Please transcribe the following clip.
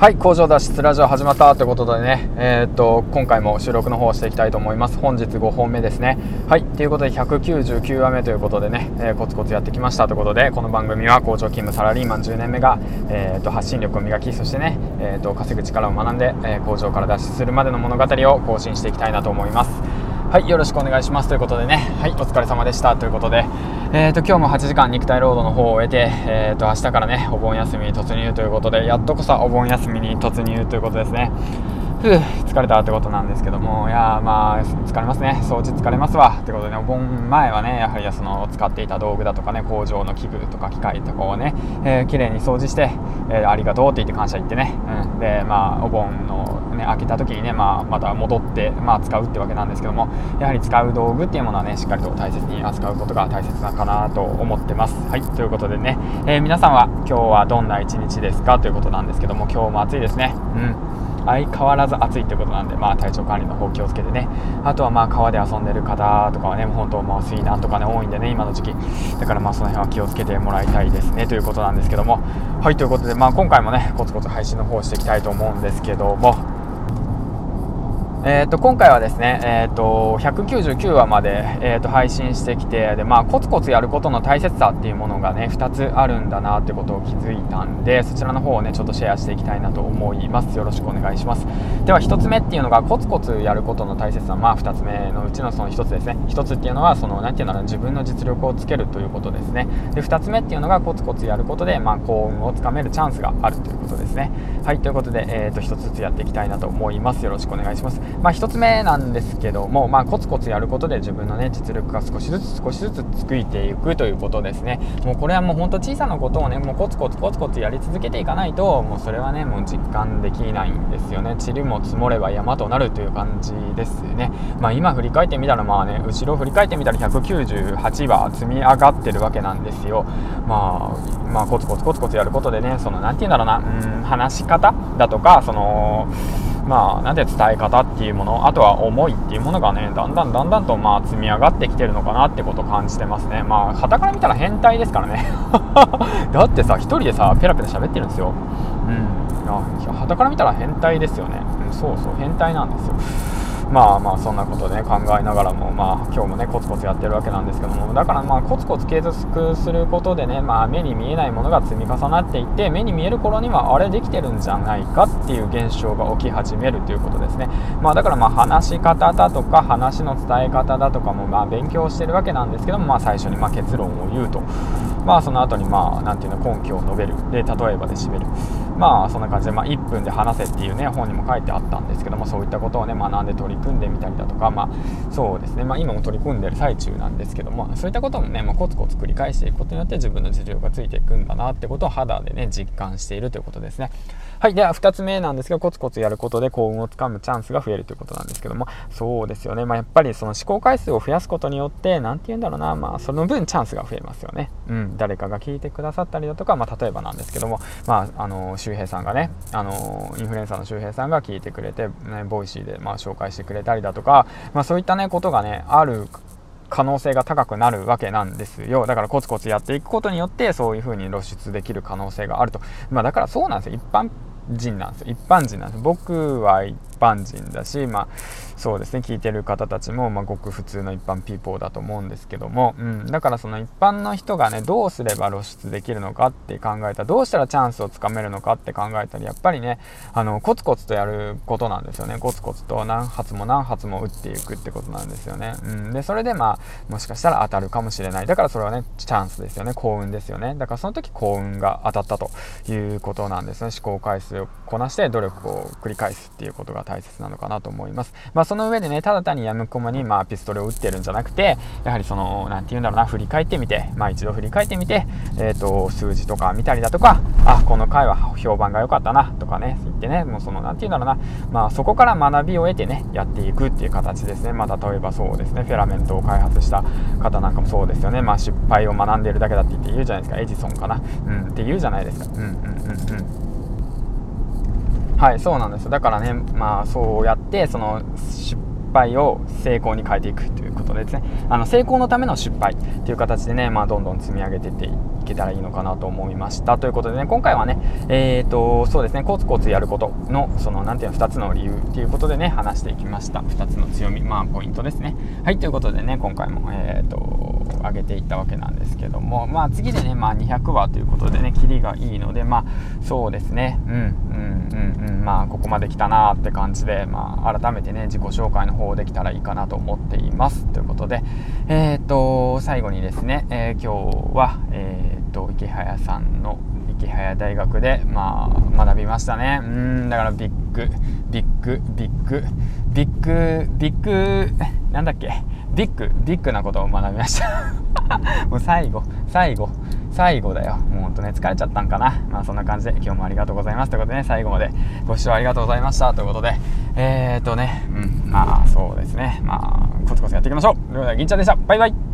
はい工場脱出ラジオ始まったということでねえー、っと今回も収録の方をしていきたいと思います。本日5本目ですね。はいということで199話目ということでね、えー、コツコツやってきましたということでこの番組は工場勤務サラリーマン10年目が、えー、っと発信力を磨きそしてね、えっと稼ぐ力を学んで、え工場から脱出するまでの物語を更新していきたいなと思います。はいよろしくお願いします。ということでね。はいお疲れ様でした。ということでえーと、今日も8時間肉体労働の方を終えて、えーと、明日からねお盆休みに突入ということでやっとこそお盆休みに突入ということですね。ふう疲れたってことなんですけどもいやまあ疲れますね。掃除疲れますわ。ってことでねお盆前はねやはりその使っていた道具だとかね工場の器具とか機械とかをね、えー、綺麗に掃除して、えー、ありがとうって言って感謝言ってね、うん、でまあお盆のね、開けた時にね、まあ、また戻って、まあ、使うってわけなんですけどもやはり使う道具っていうものはねしっかりと大切に扱うことが大切なかなと思ってます。はい。ということでね、えー、皆さんは今日はどんな一日ですか？ということなんですけども今日も暑いですね。うん。相変わらず暑いってことなんで、まあ、体調管理の方気をつけてね。あとはまあ川で遊んでる方とかはね本当もう水難とかね多いんでね今の時期。だからまあその辺は気をつけてもらいたいですね。ということなんですけども。はいということでまあ今回もねコツコツ配信の方していきたいと思うんですけども。えーと、今回はですね、えーと、199話まで、えーと、配信してきてで、まあ、コツコツやることの大切さっていうものがね2つあるんだなってことを気づいたんでそちらの方をねちょっとシェアしていきたいなと思います。よろしくお願いします。では1つ目っていうのがコツコツやることの大切さ。まあ2つ目のうちのその1つですね。1つっていうのはその何て言うんだろう自分の実力をつけるということですね。で2つ目っていうのがコツコツやることで、まあ、幸運をつかめるチャンスがあるということですね。はいということで、えー、と1つずつやっていきたいなと思います。よろしくお願いします。まあ、1つ目なんですけども、まあ、コツコツやることで自分の、ね、実力が少しずつ少しずつ作っていくということですね。もうこれはもうほんと小さなことをねもうコツコツコツコツやり続けていかないともうそれはねもう実感できないんですよね。塵も積もれば山となるという感じですね。まあ、今振り返ってみたらまあね後ろ振り返ってみたら198は積み上がってるわけなんですよ。まあ、まあ、コツコツコツコツやることでねその何て言うんだろうなうん話し方だとかそのまあ、なんで伝え方っていうものあとは思いっていうものがねだんだんだんだんとまあ積み上がってきてるのかなってことを感じてますね。まあはたから見たら変態ですからね。だってさ1人でさペラペラ喋ってるんですよ。うん。はたから見たら変態ですよね、うん、そうそう変態なんですよ。まあまあそんなことでね考えながらもまあ今日もねコツコツやってるわけなんですけどもだからまあコツコツ継続することでねまあ目に見えないものが積み重なっていって目に見える頃にはあれできてるんじゃないかっていう現象が起き始めるということですね。まあだからまあ話し方だとか話の伝え方だとかもまあ勉強してるわけなんですけどもまあ最初にま結論を言うと。まあその後にまあ何ていうの根拠を述べる。で例えばで締める。まあそんな感じで、まあ、1分で話せっていうね本にも書いてあったんですけどもそういったことをね学んで取り組んでみたりだとかまあそうですね。まあ今も取り組んでる最中なんですけどもそういったこともね、まあ、コツコツ繰り返していくことによって自分の実力がついていくんだなってことを肌でね実感しているということですね。はいでは2つ目なんですけどコツコツやることで幸運をつかむチャンスが増えるということなんですけども。そうですよね。まあやっぱりその試行回数を増やすことによって何て言うんだろうな。まあその分チャンスが増えますよね。うん。誰かが聞いてくださったりだとかまあ例えばなんですけども。まああの周平さんがねあのインフルエンサーの周平さんが聞いてくれて、ね、ボイシーでまあ紹介してくれたりだとか、まあ、そういったねことがねある可能性が高くなるわけなんですよ。だからコツコツやっていくことによってそういう風に露出できる可能性があると。まあだからそうなんですよ。一般人なんですよ。一般人なんです僕は一般人だしまあそうですね聞いてる方たちも、まあ、ごく普通の一般 people だと思うんですけども、うん、だからその一般の人がねどうすれば露出できるのかって考えたどうしたらチャンスをつかめるのかって考えたらやっぱりねあのコツコツとやることなんですよね。コツコツと何発も何発も打っていくってことなんですよね、うん、でそれでまあもしかしたら当たるかもしれない。だからそれはねチャンスですよね。幸運ですよね。だからその時幸運が当たったということなんですね。試行回数をこなして努力を繰り返すっていうことが大切なのかなと思います。まあその上でねただ単にやむこまに、まあ、ピストルを撃ってるんじゃなくてやはりその何て言うんだろうな振り返ってみて、まあ、一度振り返ってみて、えーと、数字とか見たりだとかあこの回は評判が良かったなとかね言ってねもうその何て言うんだろうな、まあ、そこから学びを得てねやっていくっていう形ですね、まあ、例えばそうですねフェラメントを開発した方なんかもそうですよね、まあ、失敗を学んでるだけだって言って言うじゃないですか。エジソンかな、うん、って言うじゃないですか。うんうんうんうん。はいそうなんです。だからねまあそうやってその失敗を成功に変えていくということですね。あの成功のための失敗という形でね、まあ、どんどん積み上げていってけたらいいのかなと思いました。ということでね今回はねえっ、ー、とそうですねコツコツやることのその何ていうの2つの理由っていうことでね話していきました。2つの強みまあポイントですね。はいということでね今回もえっ、ー、と上げていったわけなんですけどもまあ次でねまあ200話ということでねキリがいいのでまあそうですね。うんうんうんうんまあここまで来たなって感じでまあ改めてね自己紹介の方できたらいいかなと思っています。ということでえっ、ー、と最後にですね、えー、今日はえっ、と池早さんの池早大学でまあ学びましたね。うんだからビッグビッグビッグビッグビッグなんだっけ？ビッグビッグなことを学びました。もう最後最後最後だよ。もうほんとね疲れちゃったんかな。まあそんな感じで今日もありがとうございます。ということでね最後までご視聴ありがとうございました。ということでえー、っとねうんまあそうですね。まあコツコツやっていきましょう。ということで銀ちゃんでした。バイバイ。